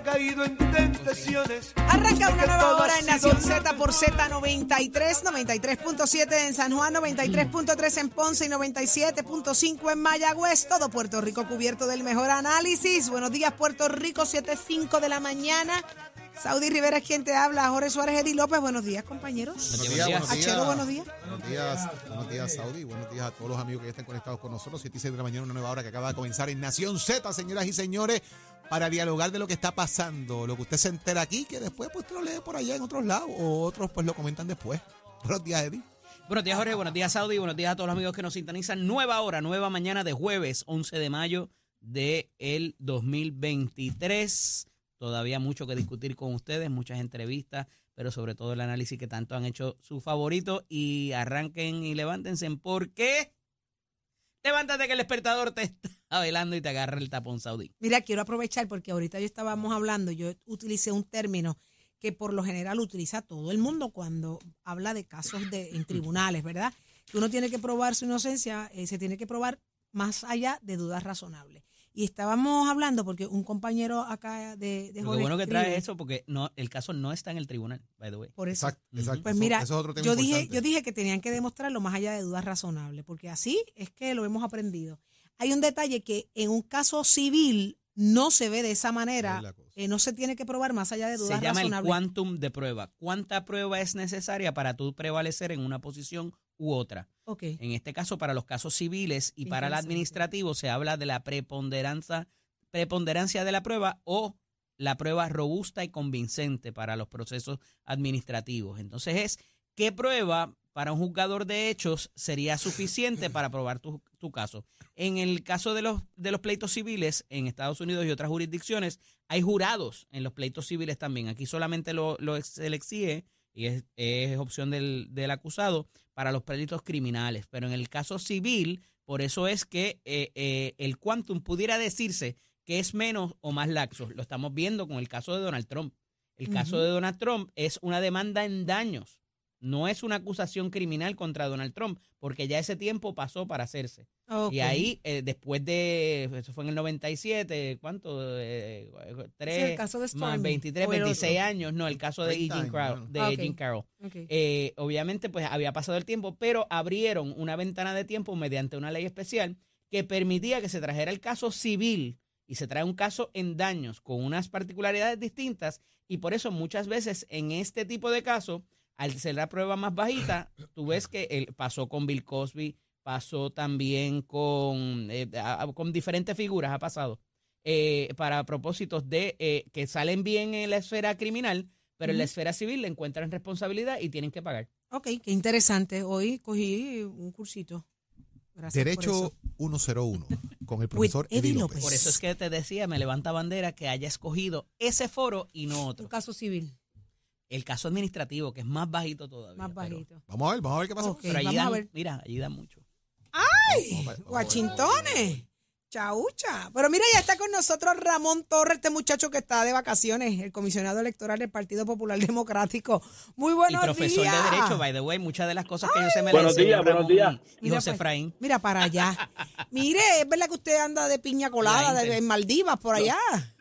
Ha caído en tentaciones. Arranca una nueva hora en Nación Z por Z93, 93.7 en San Juan, 93.3 en Ponce y 97.5 en Mayagüez. Todo Puerto Rico cubierto del mejor análisis. Buenos días, Puerto Rico, 7.05 de la mañana. Saudi Rivera es quien te habla. Jorge Suárez, Eddie López. Buenos días, compañeros. Buenos días, buenos días. Achero, buenos días. Buenos días, buenos días, Saudi. Buenos días a todos los amigos que ya están conectados con nosotros. 7 y 6 de la mañana, una nueva hora que acaba de comenzar en Nación Z, señoras y señores, para dialogar de lo que está pasando. Lo que usted se entera aquí, que después pues usted lo lee por allá en otros lados, o otros pues lo comentan después. Buenos días, Eddie. Buenos días, Jorge. Buenos días, Saudi. Buenos días a todos los amigos que nos sintonizan. Nueva hora, nueva mañana de jueves 11 de mayo del el 2023. Todavía mucho que discutir con ustedes, muchas entrevistas, pero sobre todo el análisis que tanto han hecho su favorito. Y arranquen y levántense porque levántate que el despertador te está velando y te agarra el tapón, Saudi. Mira, quiero aprovechar porque ahorita yo estábamos hablando, yo utilicé un término que por lo general utiliza todo el mundo cuando habla de casos de, en tribunales, ¿verdad? Que uno tiene que probar su inocencia, eh, se tiene que probar más allá de dudas razonables. Y estábamos hablando porque un compañero acá de, de Lo bueno que trae escribe- eso porque no el caso no está en el tribunal, by the way. Por eso. Exacto, exacto. Pues mira, eso es otro tema yo dije, yo dije que tenían que demostrarlo más allá de dudas razonables, porque así es que lo hemos aprendido. Hay un detalle que en un caso civil no se ve de esa manera, eh, no se tiene que probar más allá de Se dudas llama el razonables. quantum de prueba. ¿Cuánta prueba es necesaria para tú prevalecer en una posición u otra? Ok. En este caso, para los casos civiles y para el administrativo se habla de la preponderancia, preponderancia de la prueba o la prueba robusta y convincente para los procesos administrativos. Entonces es qué prueba para un juzgador de hechos sería suficiente para probar tu, tu caso. En el caso de los, de los pleitos civiles en Estados Unidos y otras jurisdicciones, hay jurados en los pleitos civiles también. Aquí solamente lo, lo se le exige y es, es opción del, del acusado para los pleitos criminales. Pero en el caso civil, por eso es que eh, eh, el quantum pudiera decirse que es menos o más laxo. Lo estamos viendo con el caso de Donald Trump. El caso de Donald Trump es una demanda en daños. No es una acusación criminal contra Donald Trump, porque ya ese tiempo pasó para hacerse. Y ahí, eh, después de, eso fue en el 97, ¿cuánto? Eh, Sí, tres, el caso de más Stormy. 23, O el 26 otro. años, no, el caso de 30 Jean años, Carroll. De. Jean Carroll. Ok. Eh, obviamente, pues había pasado el tiempo, pero abrieron una ventana de tiempo mediante una ley especial que permitía que se trajera el caso civil y se trae un caso en daños con unas particularidades distintas y por eso muchas veces en este tipo de casos, al ser la prueba más bajita, tú ves que el, pasó con Bill Cosby, pasó también con, eh, con diferentes figuras, ha pasado, eh, para propósitos de eh, que salen bien en la esfera criminal, pero en la esfera civil le encuentran responsabilidad y tienen que pagar. Ok, qué interesante. Hoy cogí un cursito. Gracias por Derecho eso. 101 con el profesor Eddie López. López. Por eso es que te decía, me levanta bandera que haya escogido ese foro y no Un otro. caso civil, El caso administrativo, que es más bajito todavía. más pero- bajito. Vamos a ver, vamos a ver qué pasa. Ok. Pero allí vamos a dan, ver. mira, allí dan mucho. Vamos a ver, vamos a ver. Guachintones. Chaucha. Pero mira, ya está con nosotros Ramón Torres, este muchacho que está de vacaciones, el comisionado electoral del Partido Popular Democrático. Muy buenos y profesor días. de Derecho, by the way, muchas de las cosas que yo se me Buenos días, buenos Ramón días. y- Mira, José pues, Efraín. Mira para allá. Mire, es verdad que usted anda de piña colada La de, en Maldivas, por allá. No,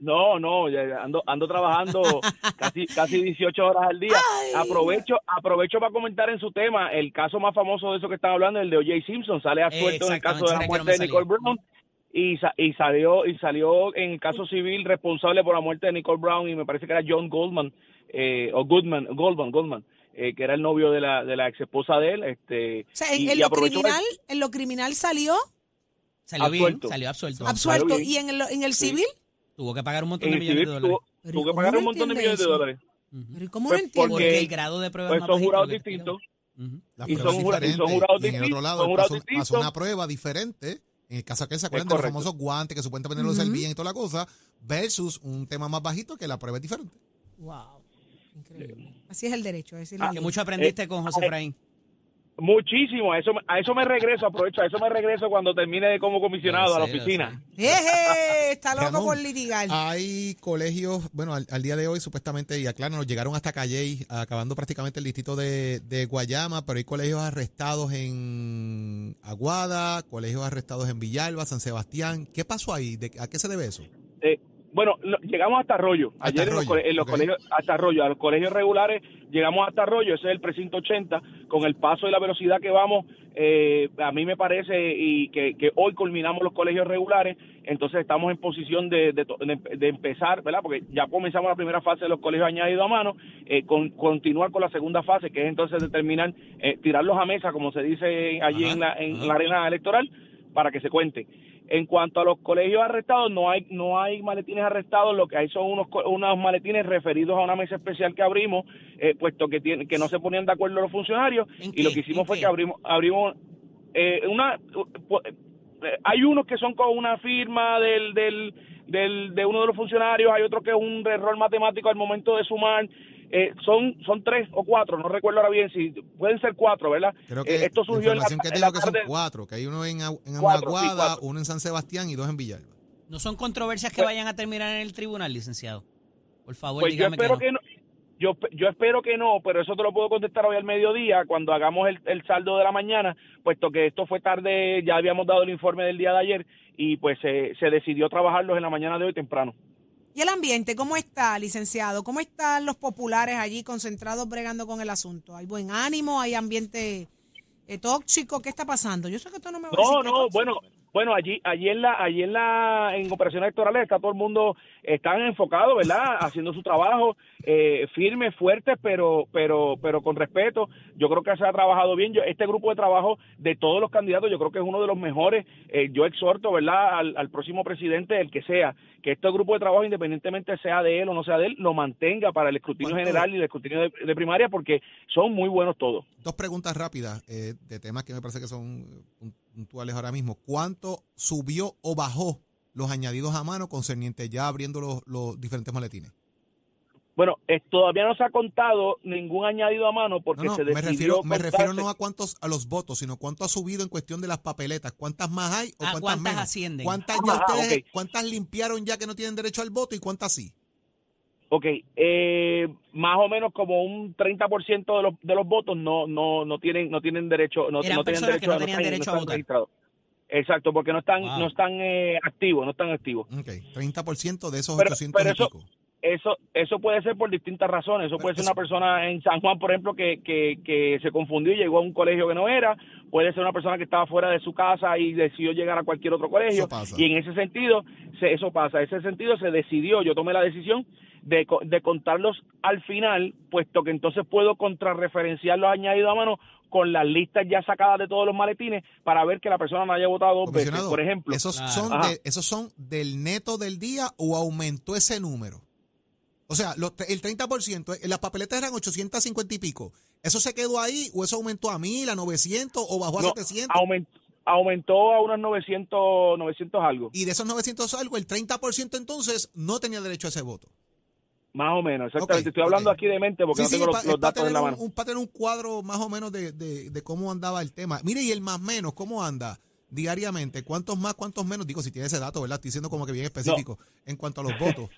no, no, ya ando, ando trabajando casi, casi 18 horas al día. Ay. Aprovecho, aprovecho para comentar en su tema el caso más famoso de eso que están hablando, el de O.J. Simpson, sale a suelto en el caso de la muerte de no Nicole Brown y, sa- y salió y salió en el caso civil responsable por la muerte de Nicole Brown y me parece que era John Goldman eh, o Goodman, Goldman, Goldman, eh, que era el novio de la de la ex esposa de él, este. O sea, en, y- en lo criminal, en lo criminal salió Salió bien, Absuelto. salió absuelto. absuelto bien. y en el, en el Sí. Tuvo que pagar un montón de millones de dólares. tuvo, Pero ¿y tuvo que pagar un montón de millones de dólares. Ujú. Pero ¿y cómo Pues no entiende? porque- Porque el grado de prueba Pues es más son jurados que distintos. Ujú. Las Y son son jurados Y en el otro distintos, lado, pasó, pasó distintos. una prueba diferente. En el caso aquel, ¿se acuerdan de los famosos guantes que supuestamente no lo Ujú. servían y toda la cosa? Versus un tema más bajito que la prueba es diferente. Wow. Increíble. Así es el derecho, esa es Ah, la Que mucho aprendiste con José eh, Efraín. Muchísimo, a eso, a eso me regreso, aprovecho, a eso me regreso cuando termine de como comisionado a la oficina. ¡Eje! Está loco Ramón, por litigar. Hay colegios, bueno, al, al día de hoy supuestamente, y aclaro, nos llegaron hasta Calley, acabando prácticamente el distrito de, de Guayama, pero hay colegios arrestados en Aguada, colegios arrestados en Villalba, San Sebastián. ¿Qué pasó ahí? ¿De- ¿A qué se debe eso? Eh, bueno, lo- llegamos hasta Arroyo. Hasta Ayer en los, en los colegios, hasta Arroyo, a los colegios regulares, llegamos hasta Arroyo, ese es el precinto 80, con el paso y la velocidad que vamos, eh, a mí me parece y que, que hoy culminamos los colegios regulares, entonces estamos en posición de, de, de- de empezar, ¿verdad? Porque ya comenzamos la primera fase de los colegios añadidos a mano, eh, con, continuar con la segunda fase, que es entonces determinar, eh, tirarlos a mesa, como se dice allí Ajá, en, la, en ajá. la arena electoral, para que se cuente. En cuanto a los colegios arrestados, no hay no hay maletines arrestados, lo que hay son unos unos maletines referidos a una mesa especial que abrimos, eh, puesto que tiene, que no se ponían de acuerdo los funcionarios ¿En y lo que hicimos ¿En fue qué? que abrimos abrimos eh, una eh, hay unos que son con una firma del, del, del de uno de los funcionarios, hay otro que es un error matemático al momento de sumar. Eh, son son tres o cuatro, no recuerdo ahora bien si pueden ser cuatro, ¿verdad? Creo que Eh, esto la surgió en la, información que en la que son tarde- cuatro, que hay uno en, en Cuatro, Aguada, uno en San Sebastián y dos en Villalba. No son controversias que Pues- vayan a terminar en el tribunal, licenciado. Por favor, Pues yo dígame espero que no. que no. Yo, yo espero que no, pero eso te lo puedo contestar hoy al mediodía, cuando hagamos el, el saldo de la mañana, puesto que esto fue tarde, ya habíamos dado el informe del día de ayer y pues se se decidió trabajarlos en la mañana de hoy temprano. ¿Y el ambiente cómo está, licenciado? ¿Cómo están los populares allí concentrados bregando con el asunto? ¿Hay buen ánimo? ¿Hay ambiente eh, tóxico? ¿Qué está pasando? Yo sé que esto no me va a No, no, bueno, bueno, allí, allí en la, allí en la, en operaciones electorales está todo el mundo, están enfocados, ¿verdad? Haciendo su trabajo, eh, firmes, fuertes, pero, pero, pero con respeto. Yo creo que se ha trabajado bien. Yo, este grupo de trabajo de todos los candidatos, yo creo que es uno de los mejores. Eh, yo exhorto, ¿verdad? Al, al próximo presidente, el que sea, que este grupo de trabajo, independientemente sea de él o no sea de él, lo mantenga para el escrutinio general y el escrutinio de, de primaria, porque son muy buenos todos. Dos preguntas rápidas eh, de temas que me parece que son puntuales ahora mismo. ¿Cuánto subió o bajó los añadidos a mano concerniente ya abriendo los, los diferentes maletines? Bueno, eh, todavía no se ha contado ningún añadido a mano No, porque no, se me decidió me refiero no a cuántos a los votos, sino cuánto ha subido en cuestión de las papeletas. ¿Cuántas más hay o Ah, cuántas, ¿cuántas menos? ascienden? ¿Cuántas, ya Ah, ustedes, ok. ¿Cuántas limpiaron ya que no tienen derecho al voto y cuántas sí? Ok, eh, más o menos como un 30% de los, de los votos no no no tienen no tienen derecho no, Eran no tienen personas que derecho, no tenían están- derecho a votar. registrados. Exacto, porque no están Wow. no están eh, activos, no están activos. Ok, 30% de esos Pero- 800 pero y eso- pico. Eso eso puede ser por distintas razones. Eso puede ser una persona en San Juan, por ejemplo, que, que, que se confundió y llegó a un colegio que no era. Puede ser una persona que estaba fuera de su casa y decidió llegar a cualquier otro colegio. Eso pasa. Y en ese sentido, se, eso pasa. En ese sentido se decidió, yo tomé la decisión de, de contarlos al final, puesto que entonces puedo contrarreferenciar los añadidos a mano con las listas ya sacadas de todos los maletines para ver que la persona no haya votado dos veces. Por ejemplo, ¿esos, Claro. son de- ¿esos son del neto del día o aumentó ese número? O sea, los el 30%, eh, las papeletas eran 850 y pico. ¿Eso se quedó ahí o eso aumentó a 1000, a 900 o bajó a no, 700? aument- aumentó a unos 900, 900 algo. Y de esos 900 algo, el 30% entonces no tenía derecho a ese voto. Más o menos, exactamente. Estoy hablando aquí de mente porque Sí, no tengo los, datos en la un, mano. un- para tener un cuadro más o menos de, de- de cómo andaba el tema. Mire, y el más menos, ¿cómo anda diariamente? ¿Cuántos más, cuántos menos? Digo, si tiene ese dato, ¿verdad? Estoy diciendo como que bien específico en cuanto a los votos.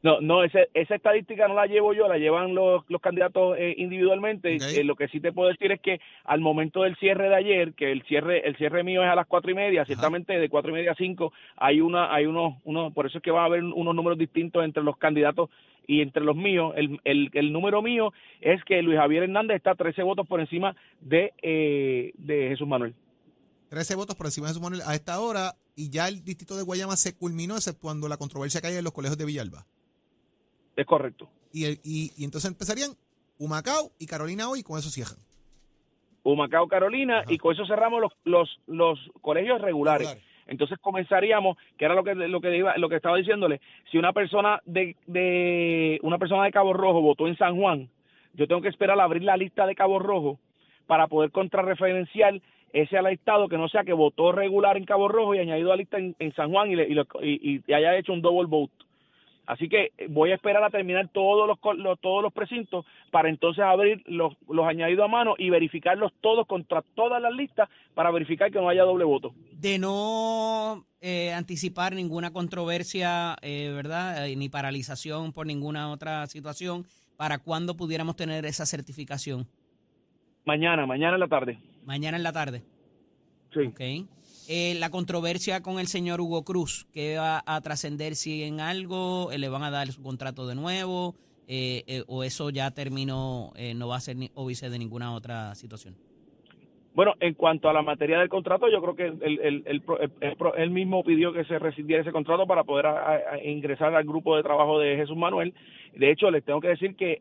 No, no, ese- esa estadística no la llevo yo, la llevan los, los candidatos eh, individualmente. Eh, lo que sí te puedo decir es que al momento del cierre de ayer, que el cierre el cierre mío es a las cuatro y media, ciertamente de cuatro y media a cinco hay una hay unos unos por eso es que va a haber unos números distintos entre los candidatos y entre los míos. El, el, el número mío es que Luis Javier Hernández está 13 votos por encima de eh, de Jesús Manuel. 13 votos por encima de su Manuel a esta hora y ya el distrito de Guayama se culminó exceptuando la controversia que hay en los colegios de Villalba. Es correcto. Y, el- y, y entonces empezarían Humacao y Carolina hoy y con eso cierran. Humacao, Carolina, Ajá. y con eso cerramos los, los, los colegios regulares. Regular. Entonces comenzaríamos, que era lo que lo que iba, lo que estaba diciéndole, si una persona de, de una persona de Cabo Rojo votó en San Juan, yo tengo que esperar a abrir la lista de Cabo Rojo para poder contrarreferenciar ese listado que no sea que votó regular en Cabo Rojo y añadido a la lista en, San Juan y, le, y, y, haya hecho un double vote. Así que voy a esperar a terminar todos los, todos los precintos para entonces abrir los, los añadidos a mano y verificarlos todos contra todas las listas para verificar que no haya doble voto. De no eh, anticipar ninguna controversia, eh, ¿verdad? Eh, ni paralización por ninguna otra situación, ¿para cuándo pudiéramos tener esa certificación? Mañana, mañana en la tarde. Mañana en la tarde. Sí. Okay. Eh, la controversia con el señor Hugo Cruz, que va a trascender si en algo eh, le van a dar su contrato de nuevo eh, o eso ya terminó, no va a ser ni, óbice de ninguna otra situación. Bueno, en cuanto a la materia del contrato, yo creo que él, mismo pidió que se rescindiera ese contrato para poder ingresar al grupo de trabajo de Jesús Manuel. De hecho, les tengo que decir que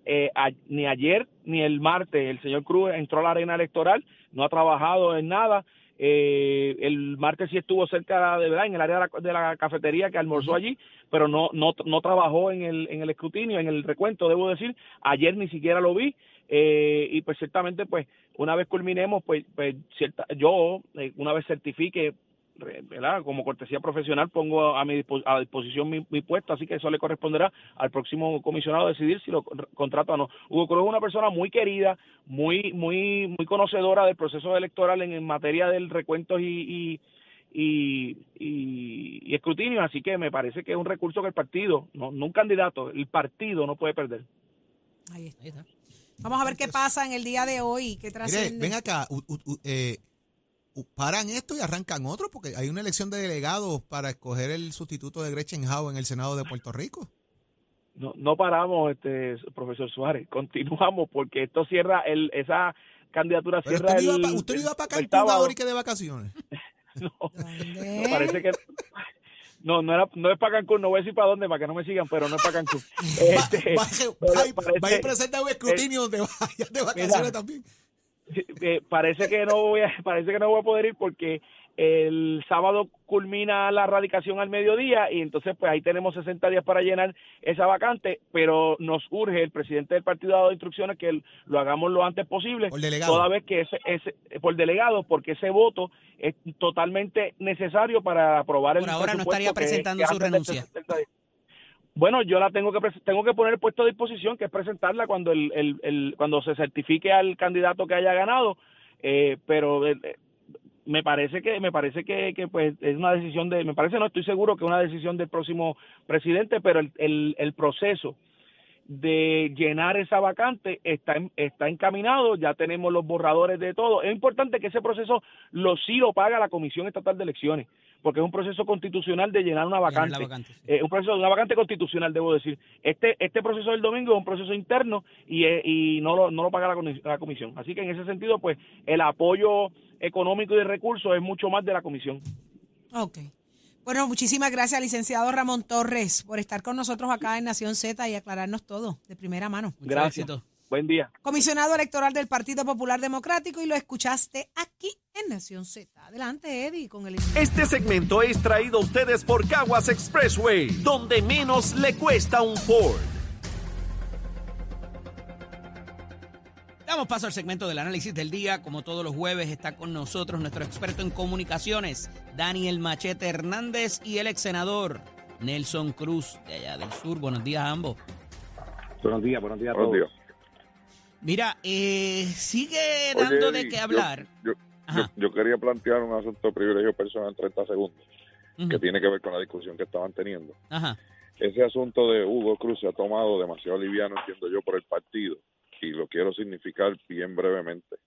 ni ayer ni el martes el señor Cruz entró a la arena electoral, no ha trabajado en nada. Eh, el martes sí estuvo cerca de verdad en el área de la, cafetería que almorzó allí, pero no, no, no trabajó en el, en el escrutinio, en el recuento, debo decir. Ayer ni siquiera lo vi. Eh, y pues ciertamente pues una vez culminemos pues, pues cierta, yo eh, una vez certifique ¿verdad? como cortesía profesional pongo a mi a disposición mi, puesto, así que eso le corresponderá al próximo comisionado decidir si lo contrata o no. Hugo Cruz es una persona muy querida, muy muy muy conocedora del proceso electoral en, materia del recuento y, y, y, escrutinio, así que me parece que es un recurso que el partido, no, un candidato, el partido no puede perder. Ahí está. Vamos a ver qué pasa en el día de hoy. Qué ven acá, eh, paran esto y arrancan otro, porque hay una elección de delegados para escoger el sustituto de Gretchen Howe en el Senado de Puerto Rico. No, no paramos, este profesor Suárez, continuamos porque esto cierra el, esa candidatura cierra usted el, ¿Usted no iba para Cancún ahora y que de vacaciones? no, no, parece que no, no, era, no es para Cancún, no voy a decir para dónde, para que no me sigan, pero no es para Cancún. Este, va, va, a presentar un escrutinio donde vaya de vacaciones también. Eh, parece que no voy a, parece que no voy a poder ir porque el sábado culmina la radicación al mediodía y entonces pues ahí tenemos 60 días para llenar esa vacante, pero nos urge, el presidente del partido ha dado instrucciones que lo hagamos lo antes posible, toda vez que ese, ese, por delegado, porque ese voto es totalmente necesario para aprobar el Por ahora no estaría presentando su renuncia. Bueno, yo la tengo que tengo que poner el puesto a disposición, que es presentarla cuando el, el, cuando se certifique al candidato que haya ganado, eh, pero eh, me parece que me parece que, que, pues es una decisión de me parece no estoy seguro que es una decisión del próximo presidente, pero el, el, el proceso de llenar esa vacante está está encaminado, ya tenemos los borradores de todo. Es importante que ese proceso lo sí lo paga la Comisión Estatal de Elecciones porque es un proceso constitucional de llenar una vacante. Eh, un proceso, una vacante constitucional, debo decir. Este este proceso del domingo es un proceso interno y, eh, y no, lo, no lo paga la, comisión. Así que en ese sentido, pues el apoyo económico y de recursos es mucho más de la comisión. Ok. Bueno, muchísimas gracias, licenciado Ramón Torres, por estar con nosotros acá en Nación Z y aclararnos todo de primera mano. Gracias. Buen día. Comisionado electoral del Partido Popular Democrático y lo escuchaste aquí en Nación Z. Adelante, Eddie, con el... Este segmento es traído a ustedes por Caguas Expressway, donde menos le cuesta un Ford. Damos paso al segmento del análisis del día. Como todos los jueves está con nosotros nuestro experto en comunicaciones, Daniel Machete Hernández, y el ex senador Nelson Cruz, de allá del sur. Buenos días a ambos. Buenos días, buenos días a todos. Mira, eh, sigue dando de qué hablar. Yo, quería plantear un asunto de privilegio personal en 30 segundos, que tiene que ver con la discusión que estaban teniendo. Ese asunto de Hugo Cruz se ha tomado demasiado liviano, entiendo yo, por el partido, y lo quiero significar bien brevemente.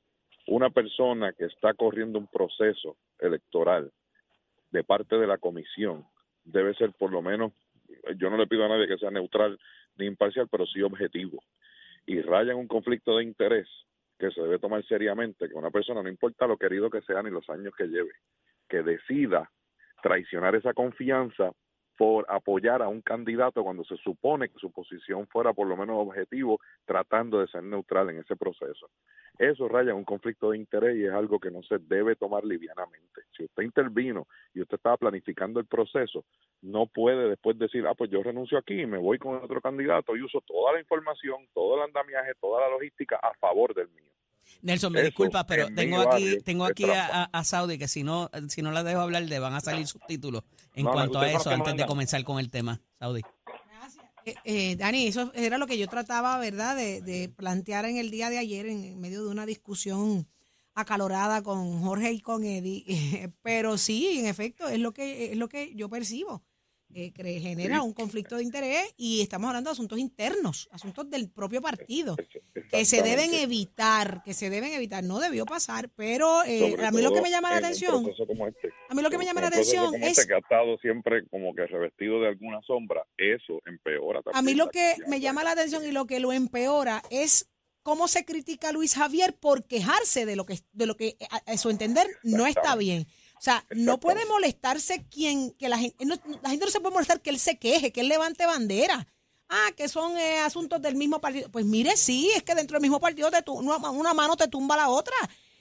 Una persona que está corriendo un proceso electoral de parte de la comisión debe ser por lo menos, yo no le pido a nadie que sea neutral ni imparcial, pero sí objetivo y raya en un conflicto de interés que se debe tomar seriamente, que una persona, no importa lo querido que sea ni los años que lleve, que decida traicionar esa confianza por apoyar a un candidato cuando se supone que su posición fuera por lo menos objetivo, tratando de ser neutral en ese proceso. Eso raya un conflicto de interés y es algo que no se debe tomar livianamente. Si usted intervino y usted estaba planificando el proceso, no puede después decir, ah, pues yo renuncio aquí y me voy con otro candidato y uso toda la información, todo el andamiaje, toda la logística a favor del mío. Nelson, me disculpa, pero tengo aquí, tengo aquí a, Saudi que si no, si no la dejo hablar, le van a salir subtítulos en cuanto a eso antes de comenzar con el tema. Saudi. Eh, eh, Dani, eso era lo que yo trataba, ¿verdad?, de, plantear en el día de ayer en, medio de una discusión acalorada con Jorge y con Eddie. Pero sí, en efecto, es lo que, es lo que yo percibo eh, que genera un conflicto de interés y estamos hablando de asuntos internos, asuntos del propio partido, que se deben evitar, que se deben evitar. No debió pasar, pero eh, a mí lo que me llama la atención, este. a mí lo que me llama la atención es este que ha estado siempre como que revestido de alguna sombra, eso empeora. a mí lo que me llama la atención y lo que lo empeora es cómo se critica a Luis Javier por quejarse de lo que de lo que a su entender no está bien. O sea, no puede molestarse quien, que la gente, no, la gente no se puede molestar que él se queje, que él levante bandera. Ah, que son eh, asuntos del mismo partido. Pues mire, sí, es que dentro del mismo partido te una, una, mano te tumba la otra.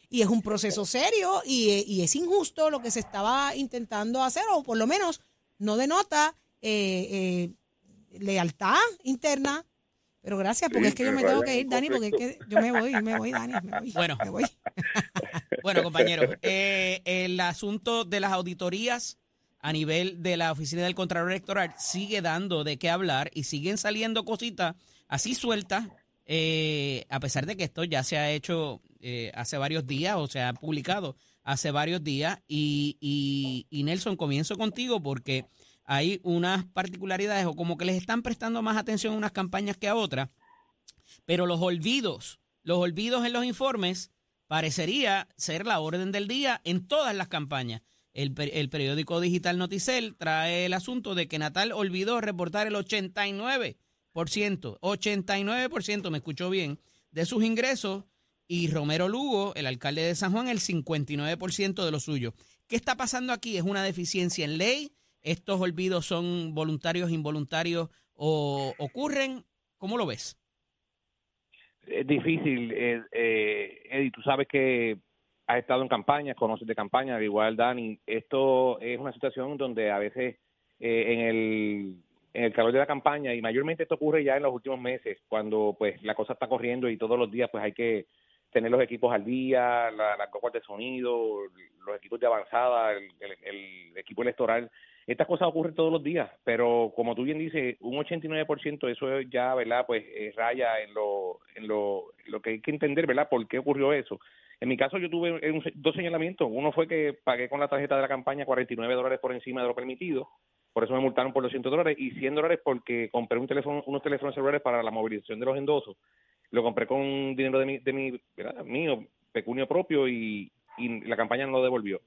Y es un proceso serio y, y, es injusto lo que se estaba intentando hacer, o por lo menos no denota eh, eh, lealtad interna pero gracias, porque es que yo me tengo que ir, Dani, porque es que yo me voy, me voy, Dani, me voy. Bueno, me voy. bueno compañeros, eh, el asunto de las auditorías a nivel de la Oficina del Contralor Electoral sigue dando de qué hablar y siguen saliendo cositas así sueltas, eh, a pesar de que esto ya se ha hecho eh, hace varios días o se ha publicado hace varios días. Y, y, y Nelson, comienzo contigo porque hay unas particularidades o como que les están prestando más atención a unas campañas que a otras, pero los olvidos, los olvidos en los informes parecería ser la orden del día en todas las campañas. El, periódico digital Noticel trae el asunto de que Natal olvidó reportar el 89%, 89%, me escuchó bien, de sus ingresos y Romero Lugo, el alcalde de San Juan, el 59% de lo suyo. ¿Qué está pasando aquí? ¿Es una deficiencia en ley? estos olvidos son voluntarios, involuntarios o ocurren? ¿Cómo lo ves? Es difícil, eh, eh, Eddie, tú sabes que has estado en campaña, conoces de campaña, al igual Dani, esto es una situación donde a veces eh, en el en el calor de la campaña y mayormente esto ocurre ya en los últimos meses cuando pues la cosa está corriendo y todos los días pues hay que tener los equipos al día, la, la copas de sonido, los equipos de avanzada, el equipo electoral estas cosas ocurren todos los días, pero como tú bien dices, un 89% eso ya, ¿verdad? Pues eh, raya en lo, en lo, lo que hay que entender, ¿verdad? ¿Por qué ocurrió eso? En mi caso yo tuve dos señalamientos. Uno fue que pagué con la tarjeta de la campaña 49 dólares por encima de lo permitido, por eso me multaron por 200 dólares, y 100 dólares porque compré un teléfono, unos teléfonos celulares para la movilización de los endosos. Lo compré con dinero de mi, de mi ¿verdad? mío, pecunio propio, y la campaña no lo devolvió.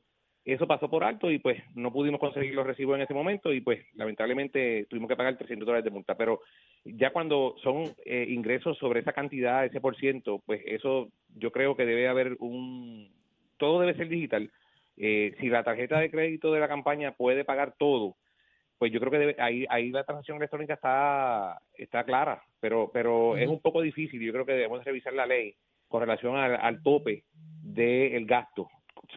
Eso pasó por alto y pues no pudimos conseguir los recibos en ese momento y pues lamentablemente tuvimos que pagar 300 dólares de multa. Pero ya cuando son eh, ingresos sobre esa cantidad, ese por ciento, pues eso yo creo que debe haber un... Todo debe ser digital. Eh, si la tarjeta de crédito de la campaña puede pagar todo, pues yo creo que debe, ahí, ahí la transacción electrónica está, está clara, pero, pero es un poco difícil. Yo creo que debemos revisar la ley con relación al, al tope del gasto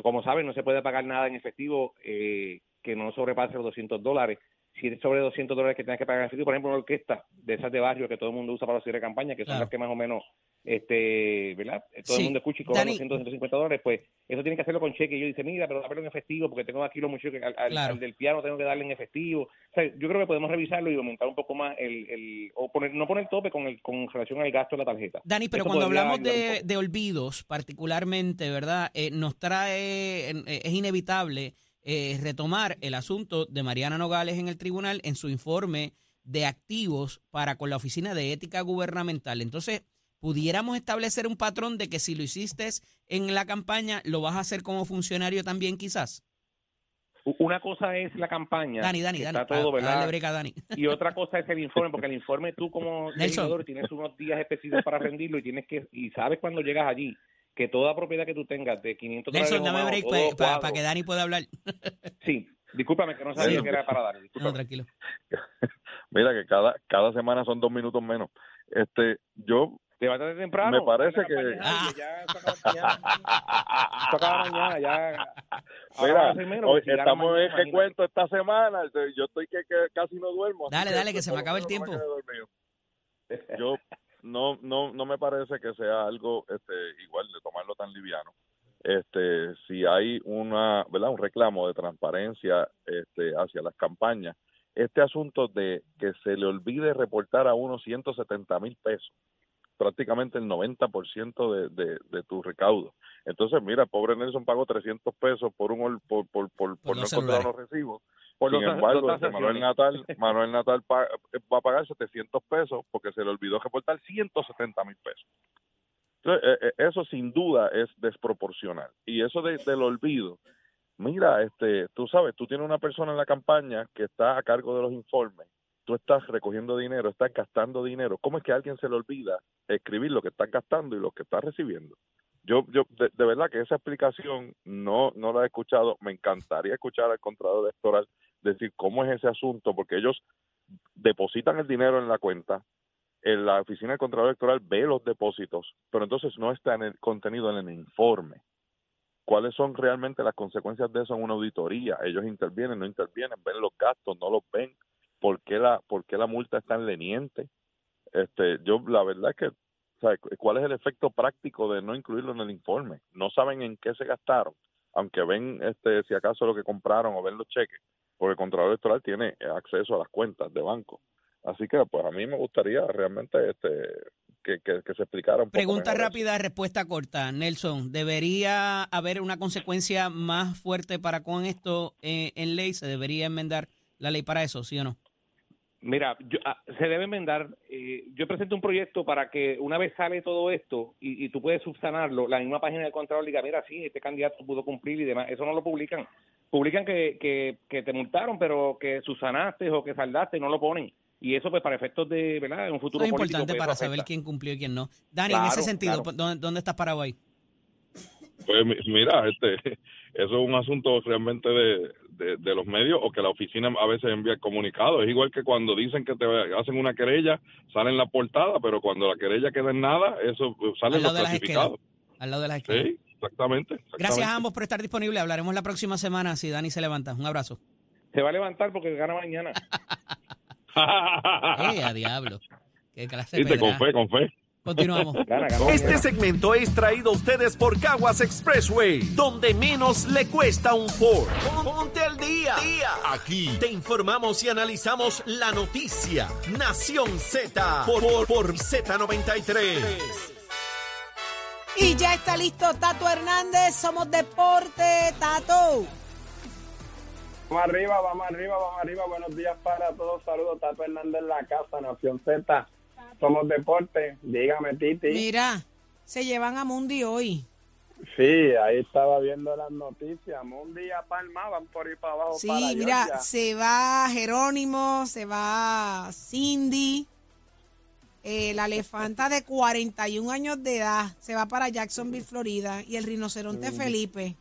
como saben, no se puede pagar nada en efectivo eh, que no sobrepase los 200 dólares. Si es sobre 200 dólares que tienes que pagar en efectivo, por ejemplo, una orquesta de esas de barrio que todo el mundo usa para los de campaña, que son las que más o menos este, ¿verdad? Todo el mundo escucha y cobra 200, 150 dólares, pues eso tiene que hacerlo con cheque. Y yo dice, mira, pero dámelo en efectivo porque tengo aquí los muchachos, al, del piano tengo que darle en efectivo. O sea, yo creo que podemos revisarlo y aumentar un poco más el, el o poner, no poner tope con, el, con relación al gasto de la tarjeta. Dani, pero cuando hablamos de, de, olvidos, particularmente, ¿verdad? Eh, nos trae, eh, es inevitable eh, retomar el asunto de Mariana Nogales en el tribunal en su informe de activos para con la Oficina de Ética Gubernamental. Entonces, pudiéramos establecer un patrón de que si lo hiciste en la campaña, lo vas a hacer como funcionario también quizás? Una cosa es la campaña. Dani, Dani, Dani. Dani. Y otra cosa es el informe, porque el informe tú como legislador tienes unos días específicos para rendirlo y tienes que y sabes cuando llegas allí que toda propiedad que tú tengas de 500 Nelson, dame break para que Dani pueda hablar. sí, discúlpame que no sabía que era para Dani. No, tranquilo. Mira que cada cada semana son dos minutos menos. Este, yo Levántate temprano. Me parece que. Ya toca mañana. ya. Mira, hoy estamos en qué cuento esta semana. Yo estoy que, casi no duermo. Dale, dale, que se me acaba el tiempo. Yo no, no, no me parece que sea algo este, igual de tomarlo tan liviano. Este, si hay una, ¿verdad? un reclamo de transparencia este, hacia las campañas, este asunto de que se le olvide reportar a uno 170 mil pesos prácticamente el 90% de, de, de tu recaudo. Entonces, mira, pobre Nelson pagó 300 pesos por un por por por, por, no encontrar los recibos. Sin embargo, Manuel Natal, Manuel Natal va a pagar 700 pesos porque se le olvidó reportar 170 mil pesos. Entonces, eh, eh, eso sin duda es desproporcional. Y eso de, del olvido, mira, este, tú sabes, tú tienes una persona en la campaña que está a cargo de los informes tú estás recogiendo dinero, estás gastando dinero, ¿cómo es que a alguien se le olvida escribir lo que estás gastando y lo que estás recibiendo? Yo, yo de, verdad que esa explicación no, no la he escuchado. Me encantaría escuchar al Contralor Electoral decir cómo es ese asunto, porque ellos depositan el dinero en la cuenta, en la oficina del Contralor Electoral ve los depósitos, pero entonces no está en el contenido en el informe. ¿Cuáles son realmente las consecuencias de eso en una auditoría? Ellos intervienen, no intervienen, ven los gastos, no los ven por qué la, por qué la multa es tan leniente. Este, yo la verdad es que ¿cuál es el efecto práctico de no incluirlo en el informe? No saben en qué se gastaron, aunque ven este si acaso lo que compraron o ven los cheques, porque el Contralor Electoral tiene acceso a las cuentas de banco. Así que pues a mí me gustaría realmente este que, que, se explicara un poco Pregunta rápida, respuesta corta. Nelson, ¿debería haber una consecuencia más fuerte para con esto eh, en ley? ¿Se debería enmendar la ley para eso, sí o no? Mira, ah, se debe enmendar. Eh, yo presento un proyecto para que una vez sale todo esto y, tú puedes subsanarlo, la misma página del Contralor diga, mira, sí, este candidato pudo cumplir y demás. Eso no lo publican. Publican que, que, que te multaron, pero que subsanaste o que saldaste, no lo ponen. Y eso, pues, para efectos de, ¿verdad? En un futuro es importante pues, para saber quién cumplió y quién no. Dani, en ese sentido, ¿dónde, ¿dónde estás parado ahí? Pues mira, este, eso es un asunto realmente de, de, los medios o que la oficina a veces envía el comunicado. Es igual que cuando dicen que te hacen una querella, sale en la portada, pero cuando la querella queda en nada, eso sale en los clasificados. Al lado de las Sí, exactamente, Gracias a ambos por estar disponibles. Hablaremos la próxima semana si Dani se levanta. Un abrazo. Se va a levantar porque gana mañana. ¡Eh, a diablo! ¿Qué clase con fe, con fe. Continuamos. Este segmento es traído a ustedes por Caguas Expressway, donde menos le cuesta un Ford. Ponte al día. Aquí te informamos y analizamos la noticia. Nación Z por, por, Z93. Y ya está listo Tato Hernández, somos deporte, Tato. Vamos arriba, vamos arriba, vamos arriba. Buenos días para todos. Saludos, Tato Hernández en la casa, Nación Z. Somos deporte, dígame Titi. Mira, se llevan a Mundi hoy. Sí, ahí estaba viendo las noticias. Mundi a Palma van por ahí para abajo. Sí, mira, se va Jerónimo, se va Cindy, eh, la elefanta de 41 años de edad, se va para Jacksonville, Florida, y el rinoceronte Felipe.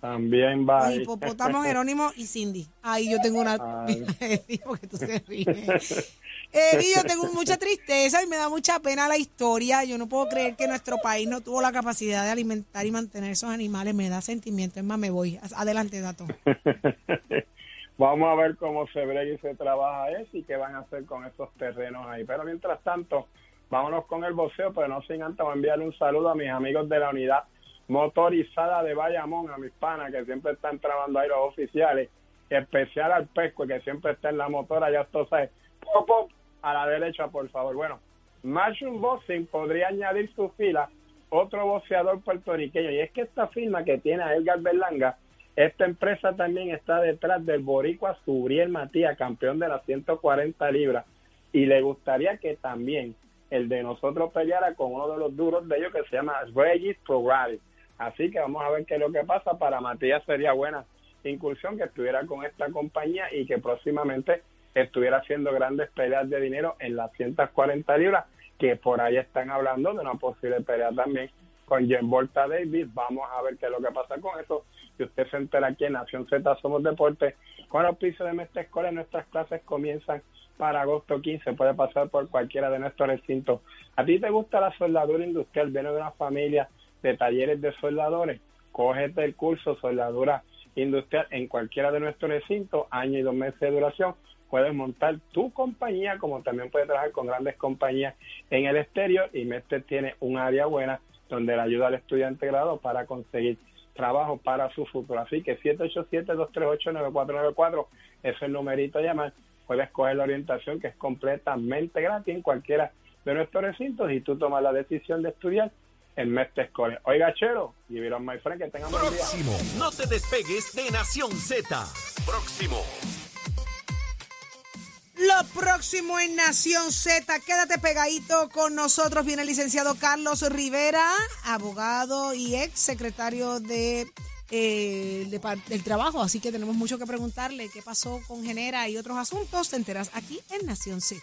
También va. Jerónimo y Cindy. Ahí yo tengo una. que tú se ríes. Eh, yo tengo mucha tristeza y me da mucha pena la historia. Yo no puedo creer que nuestro país no tuvo la capacidad de alimentar y mantener esos animales. Me da sentimiento. Es más, me voy. Adelante, Dato. Vamos a ver cómo se brega y se trabaja eso y qué van a hacer con esos terrenos ahí. Pero mientras tanto, vámonos con el boxeo, pero no sin antes enviarle un saludo a mis amigos de la unidad motorizada de Bayamón, a mis panas que siempre están trabajando ahí los oficiales, especial al pesco que siempre está en la motora, ya esto sabe, pop, pop, a la derecha, por favor. Bueno, Marshall Boxing podría añadir su fila otro boxeador puertorriqueño. Y es que esta firma que tiene a Edgar Berlanga, esta empresa también está detrás del boricua Subriel Matías, campeón de las 140 libras. Y le gustaría que también el de nosotros peleara con uno de los duros de ellos que se llama Regis Prograde. Así que vamos a ver qué es lo que pasa. Para Matías sería buena incursión que estuviera con esta compañía y que próximamente estuviera haciendo grandes peleas de dinero en las 140 libras, que por ahí están hablando de una posible pelea también con Jen Volta Davis. Vamos a ver qué es lo que pasa con eso. que usted se entera aquí en Nación Z Somos Deporte. Con el piso de Mestre Escolar, nuestras clases comienzan para agosto 15. Puede pasar por cualquiera de nuestros recintos. ¿A ti te gusta la soldadura industrial? Viene de una familia de talleres de soldadores. Cógete el curso soldadura industrial en cualquiera de nuestros recintos, año y dos meses de duración. Puedes montar tu compañía, como también puedes trabajar con grandes compañías en el exterior. Y Mestre tiene un área buena donde le ayuda al estudiante grado para conseguir trabajo para su futuro. Así que 787-238-9494 es el numerito a llamar. Puedes coger la orientación que es completamente gratis en cualquiera de nuestros recintos y tú tomas la decisión de estudiar en Mestre Escolar. Oiga, Chero, y vieron my friend, que tengan Próximo. No te despegues de Nación Z. Próximo. Lo próximo en Nación Z, quédate pegadito con nosotros. Viene el licenciado Carlos Rivera, abogado y ex secretario de, eh, del trabajo. Así que tenemos mucho que preguntarle qué pasó con Genera y otros asuntos. Te enteras aquí en Nación Z.